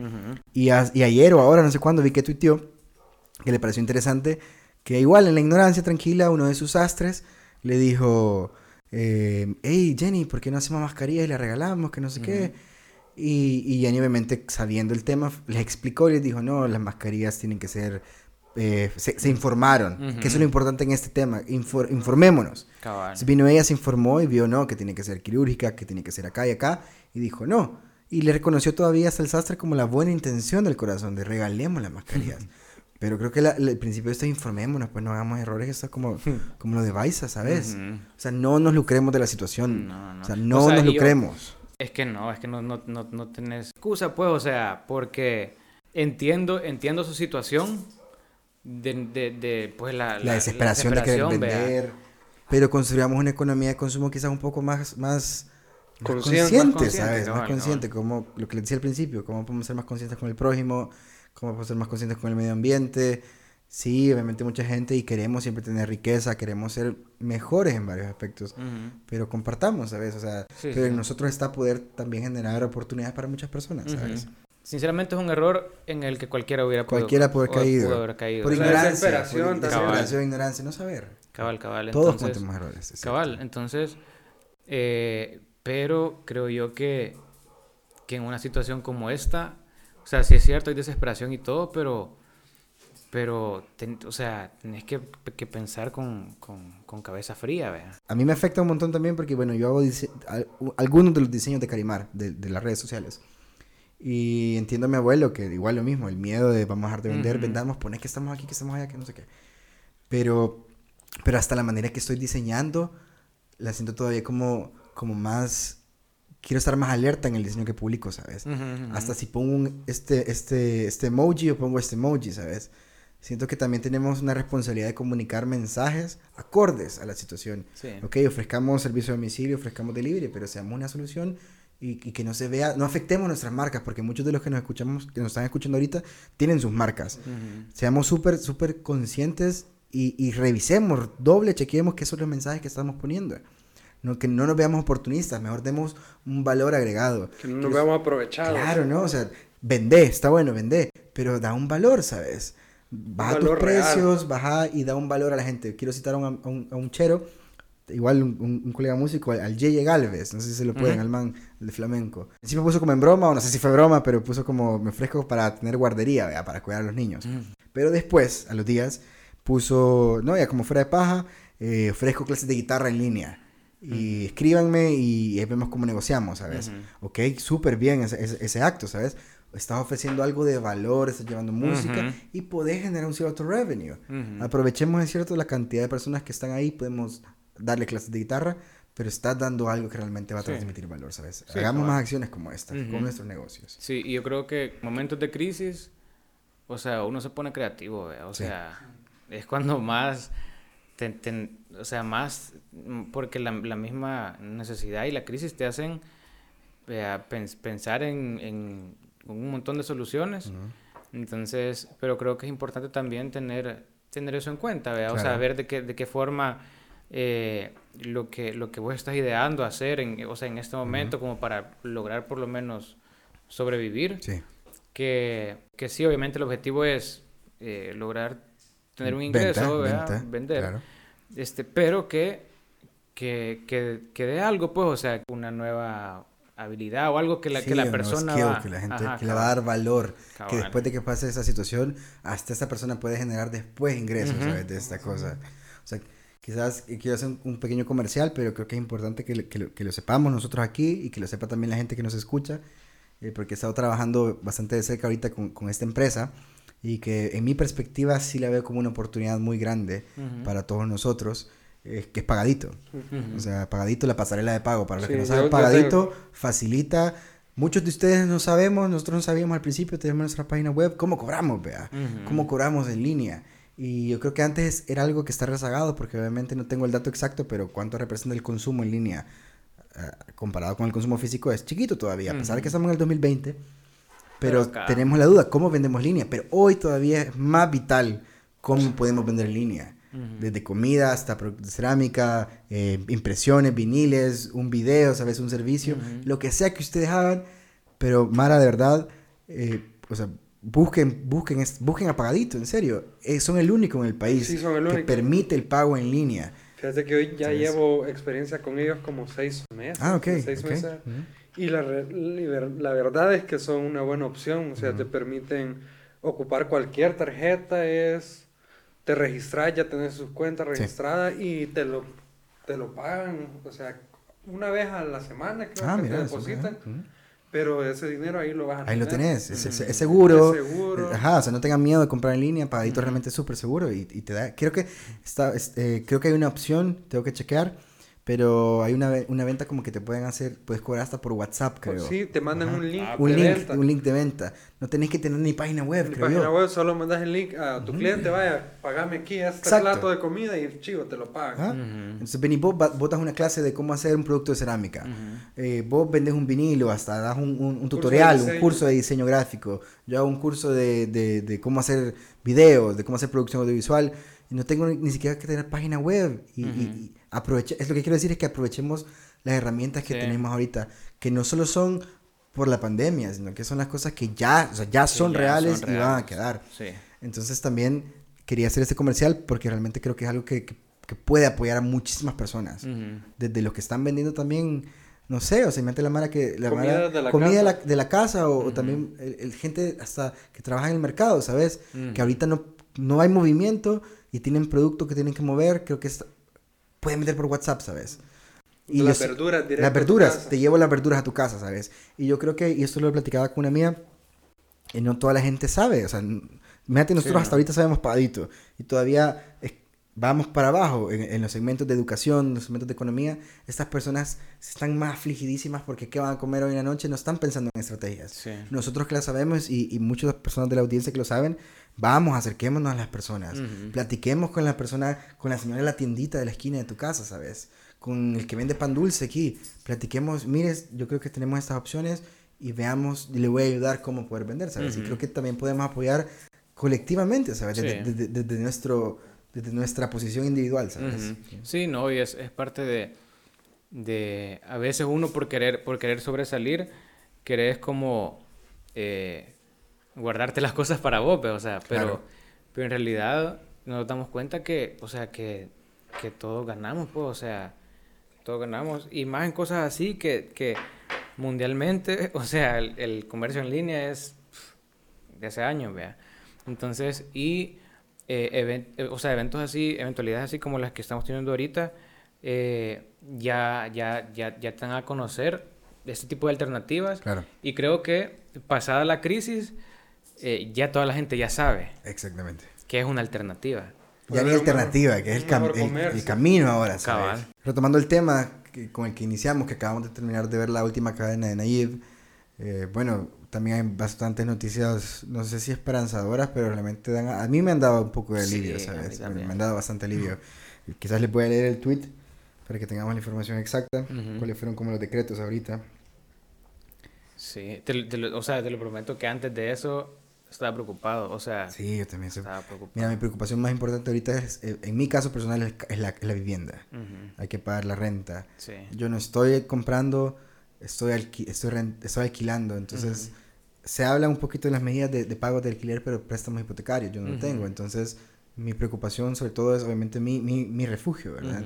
Y, a- y ayer o ahora, no sé cuándo, vi que tuiteó que le pareció interesante que igual en la ignorancia tranquila uno de sus astres le dijo, eh, hey Jenny, ¿por qué no hacemos mascarillas y la regalamos? Que no sé qué. Y, y Jenny obviamente sabiendo el tema les explicó y les dijo, no, las mascarillas tienen que ser... eh, se, se informaron, que eso es lo importante en este tema, infor- informémonos. Cabal. Vino ella, se informó y vio, no, que tiene que ser quirúrgica, que tiene que ser acá y acá. Y dijo, no. Y le reconoció todavía hasta el sastre como la buena intención del corazón, de regalemos las mascarillas. <laughs> Pero creo que la- la- el principio de esto es informémonos, pues no hagamos errores, esto es como, <laughs> como lo de Baiza, ¿sabes? Ujú. O sea, no nos lucremos de la situación. No, no. O sea, no O sea, nos yo- lucremos. Es que no, es que no, no, no, no tenés excusa, pues, o sea, porque entiendo, entiendo su situación de, de, de, pues, la, La, desesperación, de querer vea. vender. Pero construyamos una economía de consumo quizás un poco más, más, más Consciente. consciente, Más consciente, ¿sabes? cabal, más consciente, como lo que les decía al principio, cómo podemos ser más conscientes con el prójimo, cómo podemos ser más conscientes con el medio ambiente. Sí, obviamente mucha gente y queremos siempre tener riqueza, queremos ser mejores en varios aspectos, pero compartamos, ¿sabes? O sea, Sí, pero en nosotros está poder también generar oportunidades para muchas personas, ¿sabes? Sinceramente es un error en el que cualquiera hubiera podido, Cualquiera puede haber caído. pudo haber caído. Por O sea, ignorancia, desesperación por desesperación, ignorancia, no saber. Cabal, cabal. Todos entonces- cometemos errores. es Cabal, cierto. entonces, eh, pero creo yo que, que en una situación como esta, o sea, sí es cierto, hay desesperación y todo, pero, pero, ten- o sea, tenés que, que pensar con, con, con cabeza fría, vea. A mí me afecta un montón también porque, bueno, yo hago algunos de los diseños de Carimar, de, de las redes sociales. Y entiendo a mi abuelo que igual lo mismo, el miedo de vamos a dejar de vender, Ujú. vendamos, poner que estamos aquí, que estamos allá, que no sé qué. pero, pero hasta la manera que estoy diseñando, la siento todavía como, como más... Quiero estar más alerta en el diseño que publico, ¿sabes? Ujú, ujú. Hasta si pongo un- este, este, este emoji o pongo este emoji, ¿sabes? Siento que también tenemos una responsabilidad de comunicar mensajes acordes a la situación. Sí. Ok, ofrezcamos servicio a domicilio, ofrezcamos delivery, pero seamos una solución y, y que no se vea, no afectemos nuestras marcas, porque muchos de los que nos escuchamos, que nos están escuchando ahorita, tienen sus marcas. Ujú. Seamos súper, súper conscientes y, y revisemos, doble, chequeemos qué son los mensajes que estamos poniendo. No, que no nos veamos oportunistas, mejor demos un valor agregado. Que no nos veamos aprovechados. Claro, ¿no? O sea, vendé, está bueno, vendé, pero da un valor, ¿sabes? Baja tus valor real. precios, baja y da un valor a la gente. Quiero citar a un, a un, a un chero, igual un, un- un colega músico, al, al Yeye Galvez, no sé si se lo pueden, Ujú. al man el de flamenco. Sí me puso como en broma, o no sé si fue broma, pero puso como, me ofrezco para tener guardería, ¿vea? para cuidar a los niños. Ujú. Pero después, a los días, puso, no, ya como fuera de paja, eh, ofrezco clases de guitarra en línea. Y escríbanme y vemos cómo negociamos, ¿sabes? Ok, súper bien ese, ese- ese acto, ¿sabes? Estás ofreciendo algo de valor, estás llevando música y podés generar un cierto revenue. Aprovechemos, en cierto, la cantidad de personas que están ahí, podemos darle clases de guitarra, pero estás dando algo que realmente va a Sí. transmitir valor, ¿sabes? Sí, Hagamos más acciones como esta, Ujú. con nuestros negocios. Sí, y yo creo que momentos de crisis, o sea, uno se pone creativo, ¿vea? o Sí. sea, es cuando más, te- te- o sea, más, mm, porque la, la misma necesidad y la crisis te hacen pens- pensar en, en un montón de soluciones. Entonces, pero creo que es importante también tener, tener eso en cuenta, ¿vea? o sea, Claro. ver de qué, de qué forma eh, lo, que, lo que vos estás ideando hacer, en, o sea, en este momento, como para lograr por lo menos sobrevivir Sí. que, que sí, obviamente el objetivo es eh, lograr tener un Venta, ingreso, ¿verdad? venta, vender, claro. este, pero que, que, que, que dé algo, pues, o sea, una nueva habilidad o algo que la, Sí, que la persona skill va, que la gente Ajá, que le va a dar valor que cabal. después de que pase esa situación hasta esa persona puede generar después ingresos Ujú. ¿sabes? de esta cosa o sea quizás eh, quiero hacer un, pequeño comercial pero creo que es importante que, que, lo, que lo sepamos nosotros aquí y que lo sepa también la gente que nos escucha eh, porque he estado trabajando bastante de cerca ahorita con, con esta empresa y que en mi perspectiva sí la veo como una oportunidad muy grande Ujú. para todos nosotros eh, que es pagadito Ujú. o sea, pagadito la pasarela de pago. Para los que Sí, no yo- saben, pagadito facilita. Muchos de ustedes no sabemos, nosotros no sabíamos al principio, tenemos nuestra página web, cómo cobramos, vea, Ujú. cómo cobramos en línea. Y yo creo que antes era algo que está rezagado, porque obviamente no tengo el dato exacto, pero cuánto representa el consumo en línea eh, comparado con el consumo físico es chiquito todavía, a pesar de que estamos en el 2020. Pero, Pero tenemos la duda, ¿cómo vendemos línea? Pero hoy todavía es más vital cómo podemos vender en línea. Desde comida hasta cerámica, eh, impresiones, viniles, un video, ¿sabes? Un servicio, Ujú. lo que sea que ustedes hagan. Pero Mara, de verdad, eh, o sea, busquen, busquen, busquen apagadito, en serio. Eh, son el único en el país Sí, son el que permite el pago en línea. Fíjate que hoy ya Sí, es- llevo experiencia con ellos como seis meses. Ah, ok. Seis ok. meses. Ujú. Y la, la ver- la verdad es que son una buena opción. O sea, te permiten ocupar cualquier tarjeta. Es. Te registras, ya tenés sus cuentas Sí. registradas y te lo, te lo pagan. O sea, una vez a la semana creo Ah, que mira, te eso, depositan. Pero ese dinero ahí lo vas a Ahí lo tener. tenés, es, es- Ujú. es seguro. Es seguro. Ajá, o sea, no tengan miedo de comprar en línea, pagadito realmente es súper seguro y, y te da, creo que está, es- eh, creo que hay una opción, tengo que chequear, pero hay una, una venta como que te pueden hacer, puedes cobrar hasta por WhatsApp, creo. Sí, te mandan Ajá. un link. Ah, un de link, venta. un link de venta. No tenés que tener ni página web, En mi creo página yo. web solo mandas el link a tu cliente, vaya, pagame aquí este Exacto. plato de comida y chivo, te lo pagan. Ajá. Ujú. Entonces, ven y vos botas una clase de cómo hacer un producto de cerámica. Eh, vos vendes un vinilo, hasta das un, un- un Curso de tutorial, un curso de diseño gráfico. Yo hago un curso de, de- de cómo hacer videos, de cómo hacer producción audiovisual. Y no tengo ni, ni siquiera que tener página web. Y, y aproveche, es lo que quiero decir es que aprovechemos las herramientas que Sí. tenemos ahorita, que no solo son por la pandemia, sino que son las cosas que ya, o sea, ya Sí, son ya reales son y van a reales. quedar. Sí. Entonces también quería hacer este comercial porque realmente creo que es algo que, que- que puede apoyar a muchísimas personas Ujú. desde los que están vendiendo también, no sé, o sea, mete la mara que... La Comida mara- de la comida casa. de la, de la casa o, o Ujú. también el, el gente hasta que trabaja en el mercado, ¿sabes? Ujú. Que ahorita no, no hay movimiento y tienen producto que tienen que mover, creo que es- pueden vender por WhatsApp, ¿sabes? las yo sé- verduras directo Las a tu verduras, casa. te llevo las verduras a tu casa, ¿sabes? Y yo creo que, y esto lo platicaba con una mía, y no toda la gente sabe, o sea, fíjate, nosotros Sí, hasta no. ahorita sabemos pagadito, y todavía es- vamos para abajo en, los segmentos de educación, en los segmentos de economía, estas personas están más afligidísimas porque qué van a comer hoy en la noche, no están pensando en estrategias. Nosotros que la sabemos y, y muchas personas de la audiencia que lo saben, vamos, acerquémonos a las personas, platiquemos con la persona, con la señora de la tiendita de la esquina de tu casa, ¿sabes? Con el que vende pan dulce aquí, platiquemos, mires, yo creo que tenemos estas opciones y veamos, y le voy a ayudar cómo poder vender, ¿sabes? Y creo que también podemos apoyar colectivamente, ¿sabes? Desde, nuestro, desde nuestra posición individual, ¿sabes? Sí, no, y es, es parte de, de, a veces uno por querer, por querer sobresalir, querés como eh, guardarte las cosas para vos, pero, o sea, pero, pero en realidad nos damos cuenta que, o sea, que, que todos ganamos, pues, o sea, todos ganamos, y más en cosas así que, que mundialmente, <laughs> o sea, el, el comercio en línea es de hace años, vea. Entonces, y eh, eh, o sea, eventos así, eventualidades así como las que estamos teniendo ahorita, eh, ya, ya, ya, ya están a conocer este tipo de alternativas. Claro. Y creo que pasada la crisis, ya toda la gente ya sabe. Exactamente. Que es una alternativa. Ya hay alternativa, que es el, el, camino ahora. ¿sabes? Retomando el tema con el que iniciamos, que acabamos de terminar de ver la última cadena de Naive, bueno, también hay bastantes noticias, no sé si esperanzadoras, pero realmente dan, a, mí me han dado un poco de alivio, ¿sabes? Me han dado bastante alivio. Quizás les voy a leer el tweet para que tengamos la información exacta, cuáles fueron como los decretos ahorita. Sí, o sea, te lo prometo que antes de eso estaba preocupado, o sea... Sí, yo también estaba preocupado. Mira, mi preocupación más importante ahorita es, eh, en mi caso personal, es, la, la, vivienda. Hay que pagar la renta. Sí. Yo no estoy comprando, estoy, estoy, estoy alquilando, entonces se habla un poquito de las medidas de, pago de alquiler, pero préstamos hipotecarios, yo no lo tengo. Entonces, mi preocupación sobre todo es obviamente mi, mi, mi refugio, ¿verdad?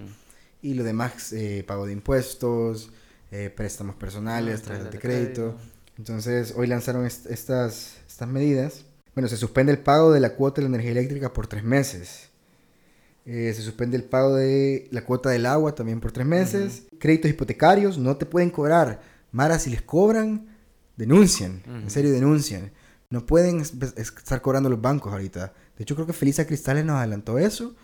Y lo demás, eh, pago de impuestos, eh, préstamos personales, ah, tarjetas de crédito. Entonces, hoy lanzaron estas, estas medidas. Bueno, se suspende el pago de la cuota de la energía eléctrica por tres meses. Eh, se suspende el pago de la cuota del agua también por tres meses. Créditos hipotecarios no te pueden cobrar. Mara, si les cobran, denuncian, en serio denuncian. No pueden estar cobrando los bancos ahorita. De hecho, creo que Felisa Cristales nos adelantó eso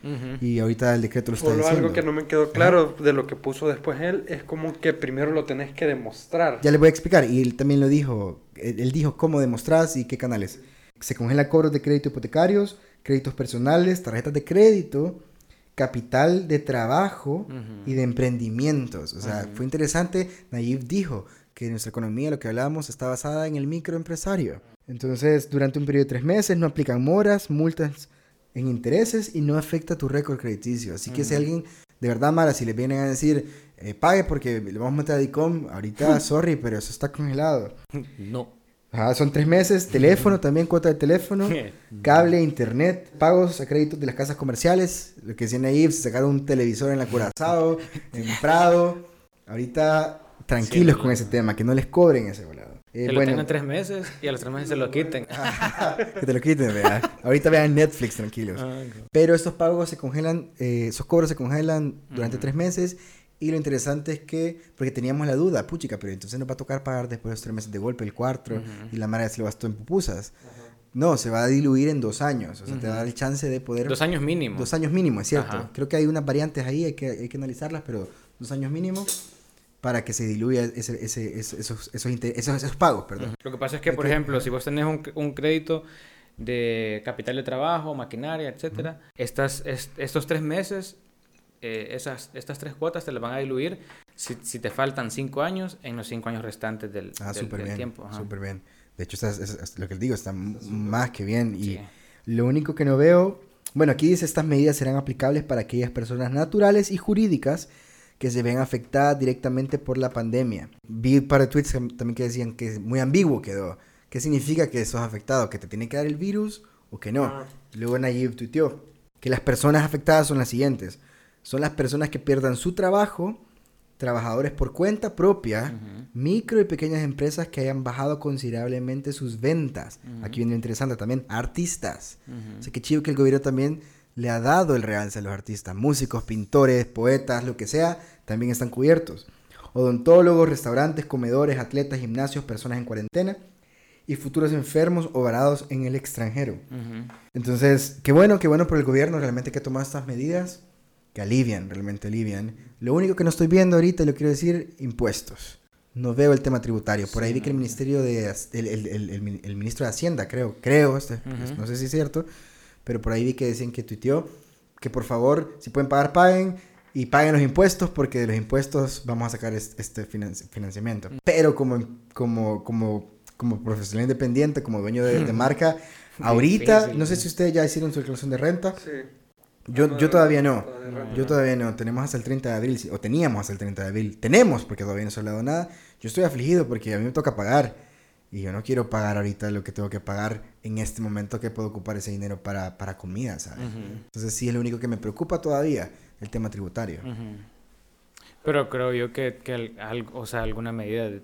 y ahorita el decreto lo está Solo diciendo. algo que no me quedó claro de lo que puso después él es como que primero lo tenés que demostrar. Ya le voy a explicar y él también lo dijo. Él, dijo cómo demostras y qué canales. Se congela cobros de crédito hipotecarios, créditos personales, tarjetas de crédito, capital de trabajo y de emprendimientos. O sea, fue interesante. Nayib dijo, que nuestra economía, lo que hablábamos, está basada en el microempresario. Entonces, durante un periodo de tres meses no aplican moras, multas en intereses y no afecta tu récord crediticio. Así que si alguien, de verdad, Mara, si le vienen a decir, eh, pague porque le vamos a meter a DICOM, ahorita, <laughs> sorry, pero eso está congelado. No. son tres meses, teléfono también, cuota de teléfono, <laughs> cable, internet, pagos a créditos de las casas comerciales, lo que decían ahí, sacar un televisor en la Curazao, en Prado. Ahorita tranquilos con ese tema, que no les cobren ese volado. Eh, que lo tengan tres meses y a los tres meses se lo quiten. <laughs> que te lo quiten, vea. Ahorita vean Netflix tranquilos. Ah, Pero estos pagos se congelan, eh, esos cobros se congelan durante tres meses. Y lo interesante es que, porque teníamos la duda, puchica, pero entonces nos va a tocar pagar después de los tres meses de golpe el cuarto y la madre se lo gastó en pupusas. No, se va a diluir en dos años. O sea, te va a dar el chance de poder. Dos años mínimo. Dos años mínimo, es cierto. Creo que hay unas variantes ahí, hay que, hay que analizarlas, pero dos años mínimo para que se diluya ese, ese, esos, esos, esos, pagos. Perdón. Lo que pasa es que, por ejemplo, si vos tenés un, un crédito de capital de trabajo, maquinaria, etcétera, estas, estos tres meses, eh, esas, estas tres cuotas te las van a diluir si, si, te faltan cinco años en los cinco años restantes del, ah, del, bien, tiempo. Súper bien. De hecho, es, lo que digo, está más que bien. Y lo único que no veo, bueno, aquí dice, estas medidas serán aplicables para aquellas personas naturales y jurídicas que se ven afectadas directamente por la pandemia. Vi un par de tweets también que decían que muy ambiguo quedó. ¿Qué significa que sos afectado? ¿Que te tiene que dar el virus o que no? Ah. Luego Nayib tuiteó que las personas afectadas son las siguientes. Son las personas que pierdan su trabajo, trabajadores por cuenta propia, micro y pequeñas empresas que hayan bajado considerablemente sus ventas. Aquí viene lo interesante también, artistas. O sea, que chido que el gobierno también le ha dado el realce a los artistas, músicos, pintores, poetas, lo que sea, también están cubiertos. Odontólogos, restaurantes, comedores, atletas, gimnasios, personas en cuarentena y futuros enfermos o varados en el extranjero. Entonces, qué bueno, qué bueno por el gobierno realmente que ha tomado estas medidas que alivian, realmente alivian. Lo único que no estoy viendo ahorita, lo quiero decir, impuestos. No veo el tema tributario. Por ahí vi que el ministerio de... El, el- el- el min- el ministro de Hacienda, creo, creo, este, Ujú. no sé si es cierto, pero por ahí vi que decían que tuiteó que por favor, si pueden pagar, paguen y paguen los impuestos porque de los impuestos vamos a sacar es- este finan- financiamiento. Pero como, como, como, como profesional independiente, como dueño de, de marca, <laughs> ahorita, no sé si ustedes ya hicieron su declaración de renta. Sí. Yo, yo todavía no. Yo todavía no. Tenemos hasta el 30 de abril. O teníamos hasta el 30 de abril. Tenemos, porque todavía no se ha hablado nada. Yo estoy afligido porque a mí me toca pagar. Y yo no quiero pagar ahorita lo que tengo que pagar en este momento que puedo ocupar ese dinero para, para comida, ¿sabes? Ujú. Entonces sí es lo único que me preocupa todavía, el tema tributario. Ujú. Pero creo yo que, que al- algo- o sea, alguna medida de-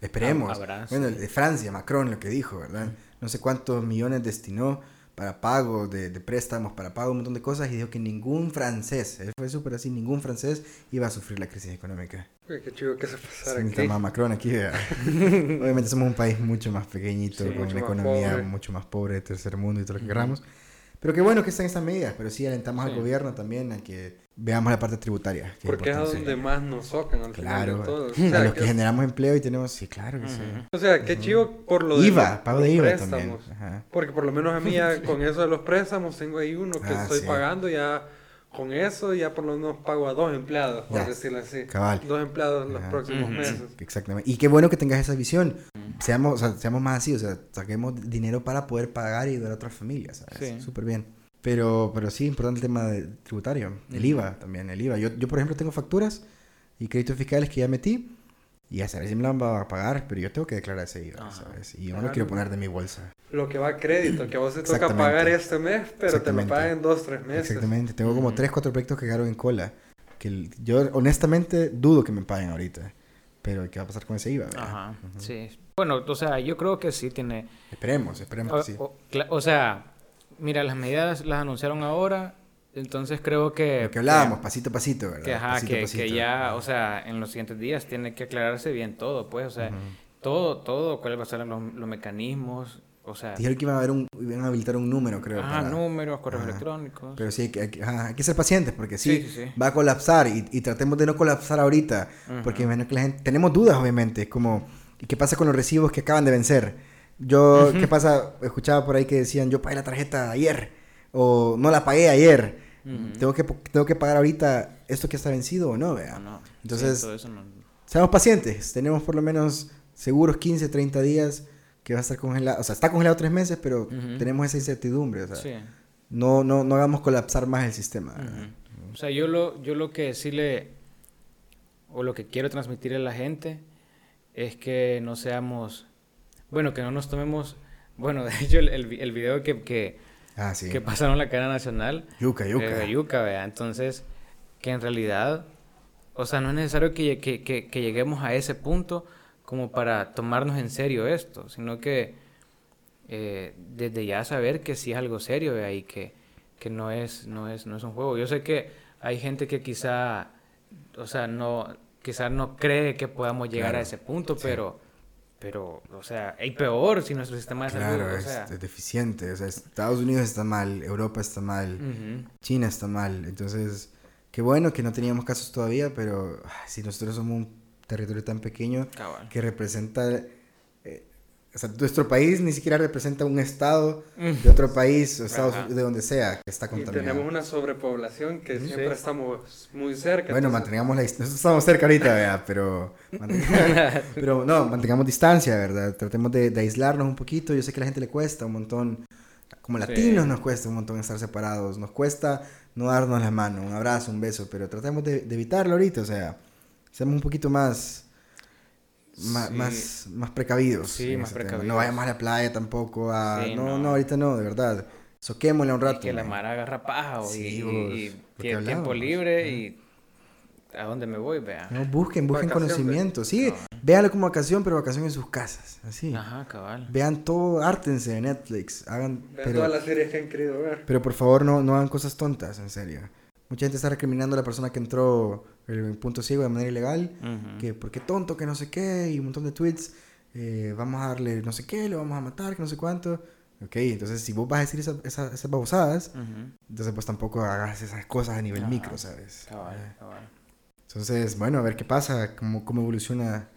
Esperemos. Habrá, bueno, sí. de Francia, Macron, lo que dijo, ¿verdad? No sé cuántos millones destinó para pago de, de préstamos, para pago un montón de cosas y dijo que ningún francés, él fue súper así, ningún francés iba a sufrir la crisis económica. Uy, qué chido que se pasara Sí, aquí. está más Macron aquí. <laughs> Obviamente somos un país mucho más pequeñito, Sí, con una economía pobre. mucho más pobre de tercer mundo y todo lo que Ujú. queramos. Pero qué bueno que están estas medidas, pero sí alentamos al gobierno también a que veamos la parte tributaria. que Porque es a importante. donde más nos tocan al Claro, final de todo. <laughs> O a los que que- generamos empleo y tenemos, sí, claro que sí. O sea, qué chivo por lo de IVA, los- pago de IVA préstamos. también. Porque por lo menos a mí ya <laughs> con eso de los préstamos tengo ahí uno que Ah, estoy sí. pagando ya con eso ya por lo menos pago a dos empleados, por Ya, decirlo así. cabal. Dos empleados los Ajá. próximos Ujú. meses. Exactamente. Y qué bueno que tengas esa visión. Seamos, o sea, seamos más así, o sea, saquemos dinero para poder pagar y ayudar a otras familias, ¿sabes? Sí. Súper bien. Pero, pero sí, importante el tema de- tributario. El. IVA también, el IVA. Yo, yo, por ejemplo, tengo facturas y créditos fiscales que ya metí y a saber si me la van a pagar, pero yo tengo que declarar ese IVA, Ajá. ¿sabes? Y yo no Claro. lo quiero poner de mi bolsa. Lo que va a crédito, que a vos te toca pagar este mes, pero te lo pagan en dos, tres meses. Exactamente. Tengo como Ujú. tres, cuatro proyectos que quedaron en cola. Que yo honestamente dudo que me paguen ahorita. Pero ¿qué va a pasar con ese IVA? verdad? Ajá, sí. Bueno, o sea, yo creo que sí tiene... Esperemos, esperemos O, que sí. o- o sea, mira, las medidas las anunciaron ahora, entonces creo que... Lo que hablábamos, pasito a pasito, ¿verdad? Que, ajá, Pasito que, pasito. que ya, o sea, en los siguientes días tiene que aclararse bien todo, pues, o sea, Ujú. todo, todo, cuáles van a ser los, los mecanismos, o sea, Dijeron que iban a, haber un, iban a habilitar un número, creo. para- números, correos Ajá. electrónicos. Pero sí, hay que, hay que- ajá, hay que ser pacientes porque sí, Sí, sí, sí. va a colapsar y, y tratemos de no colapsar ahorita. Porque imagino que la gente... Tenemos dudas, obviamente, como... ¿Y qué pasa con los recibos que acaban de vencer? Yo, ¿qué pasa? Escuchaba por ahí que decían, yo pagué la tarjeta ayer. O no la pagué ayer. Tengo, que, tengo que pagar ahorita esto que está vencido o no, vea. No, no, Entonces- sí, no- Seamos pacientes. Tenemos por lo menos seguros 15, 30 días que va a estar congelado. O sea, está congelado tres meses, pero Ujú. tenemos esa incertidumbre. O sea, sí. no, no, no hagamos colapsar más el sistema. Ujú. O sea, yo lo, yo lo que sí le, o lo que quiero transmitirle a la gente es que no seamos, bueno, que no nos tomemos, bueno, <laughs> de hecho el, el, el video que, que, Ah, sí. que pasaron la cadena nacional, Yuca, yuca. eh, yuca, vea, entonces, que en realidad, o sea, no es necesario que, que, que, que lleguemos a ese punto como para tomarnos en serio esto, sino que eh, desde ya saber que sí es algo serio vea, y que, que no, es, no, es, no es un juego. Yo sé que hay gente que quizá, o sea, no, quizá no cree que podamos llegar Claro, a ese punto, sí. pero, pero, o sea, hay peor si nuestro sistema de salud, Claro, o es, sea, es deficiente. O sea, Estados Unidos está mal, Europa está mal, ujú, China está mal. Entonces, qué bueno que no teníamos casos todavía, pero ah, si nosotros somos un territorio tan pequeño cabal. que representa... eh, o sea, nuestro país ni siquiera representa un estado de otro país, o Ajá. de donde sea, que está Y contaminado. tenemos una sobrepoblación que Sí. siempre estamos muy cerca. Bueno, entonces- mantengamos la distancia. Nosotros estamos cerca ahorita, vea, pero... <laughs> pero no, mantengamos distancia, ¿verdad? Tratemos de, de aislarnos un poquito. Yo sé que a la gente le cuesta un montón. Como Sí. latinos nos cuesta un montón estar separados. Nos cuesta no darnos la mano, un abrazo, un beso, pero tratemos de, de evitarlo ahorita. O sea, seamos un poquito más... Más, Sí. más, más precavidos. Sí, más precavidos. No vayamos a la playa tampoco. A... Sí, no, no. no, ahorita no, de verdad. Soquémosle un Y rato. que la mara agarra paja o Sí, y, vos, y- tiempo libre y a dónde me voy, vea. No, busquen, busquen Vacación, conocimiento. Sí, Cabal. véanlo como vacación, pero vacación en sus casas. Así. Ajá, cabal. Vean todo, ártense de Netflix. Hagan, Vean pero, todas las series que han querido ver. pero por favor no, no hagan cosas tontas, en serio. Mucha gente está recriminando a la persona que entró el punto ciego de manera ilegal. Ujú. Que porque tonto, que no sé qué, y un montón de tweets. eh, vamos a darle no sé qué, le vamos a matar, que no sé cuánto. Ok, entonces si vos vas a decir esa, esa- esas babosadas, entonces pues tampoco hagas esas cosas a nivel micro, ¿sabes? Cabal, Eh, cabal. Entonces, bueno, a ver qué pasa, cómo, cómo evoluciona,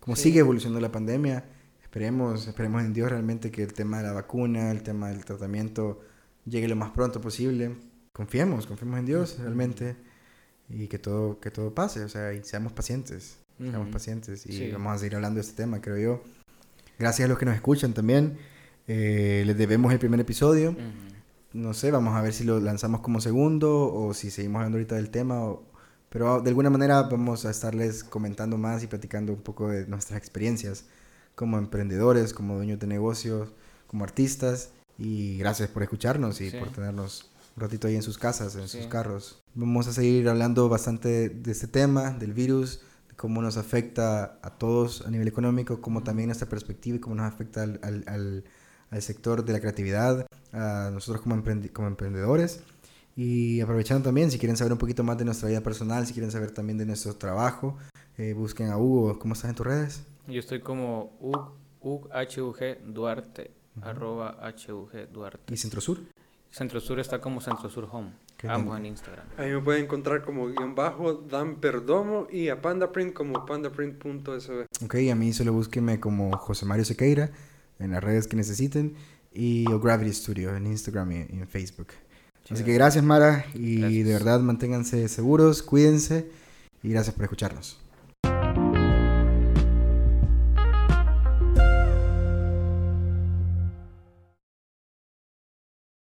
cómo Sí. sigue evolucionando la pandemia. Esperemos, esperemos en Dios realmente que el tema de la vacuna, el tema del tratamiento llegue lo más pronto posible. Confiemos, confiemos en Dios realmente y que todo, que todo pase, o sea, y seamos pacientes, seamos Ujú. pacientes y Sí. vamos a seguir hablando de este tema, creo yo. Gracias a los que nos escuchan también. Eh, les debemos el primer episodio. Ujú. No sé, vamos a ver si lo lanzamos como segundo o si seguimos hablando ahorita del tema. o- pero de alguna manera vamos a estarles comentando más y platicando un poco de nuestras experiencias como emprendedores, como dueños de negocios, como artistas. Y gracias por escucharnos y Sí. por tenernos un ratito ahí en sus casas, en sus Sí. carros. Vamos a seguir hablando bastante de este tema, del virus, de cómo nos afecta a todos a nivel económico, cómo también nuestra perspectiva y cómo nos afecta al, al- al- al sector de la creatividad, a nosotros como, emprendi- como emprendedores. Y aprovechando también, si quieren saber un poquito más de nuestra vida personal, si quieren saber también de nuestro trabajo, eh, busquen a Hugo. ¿Cómo estás en tus redes? Yo estoy como Ug, Ug HUG Duarte, arroba HUG Duarte. ¿Y Centro Sur? Centro Sur está como Centro Sur Home, Qué ambos lindo. en Instagram. Ahí me pueden encontrar como guion bajo Dan Perdomo y a Pandaprint como pandaprint.sb. Ok, a mí solo búsquenme como José Mario Sequeira en las redes que necesiten y o Gravity Studio en Instagram y, en Facebook. Así que gracias Mara y Gracias. de verdad manténganse seguros, cuídense y gracias por escucharnos.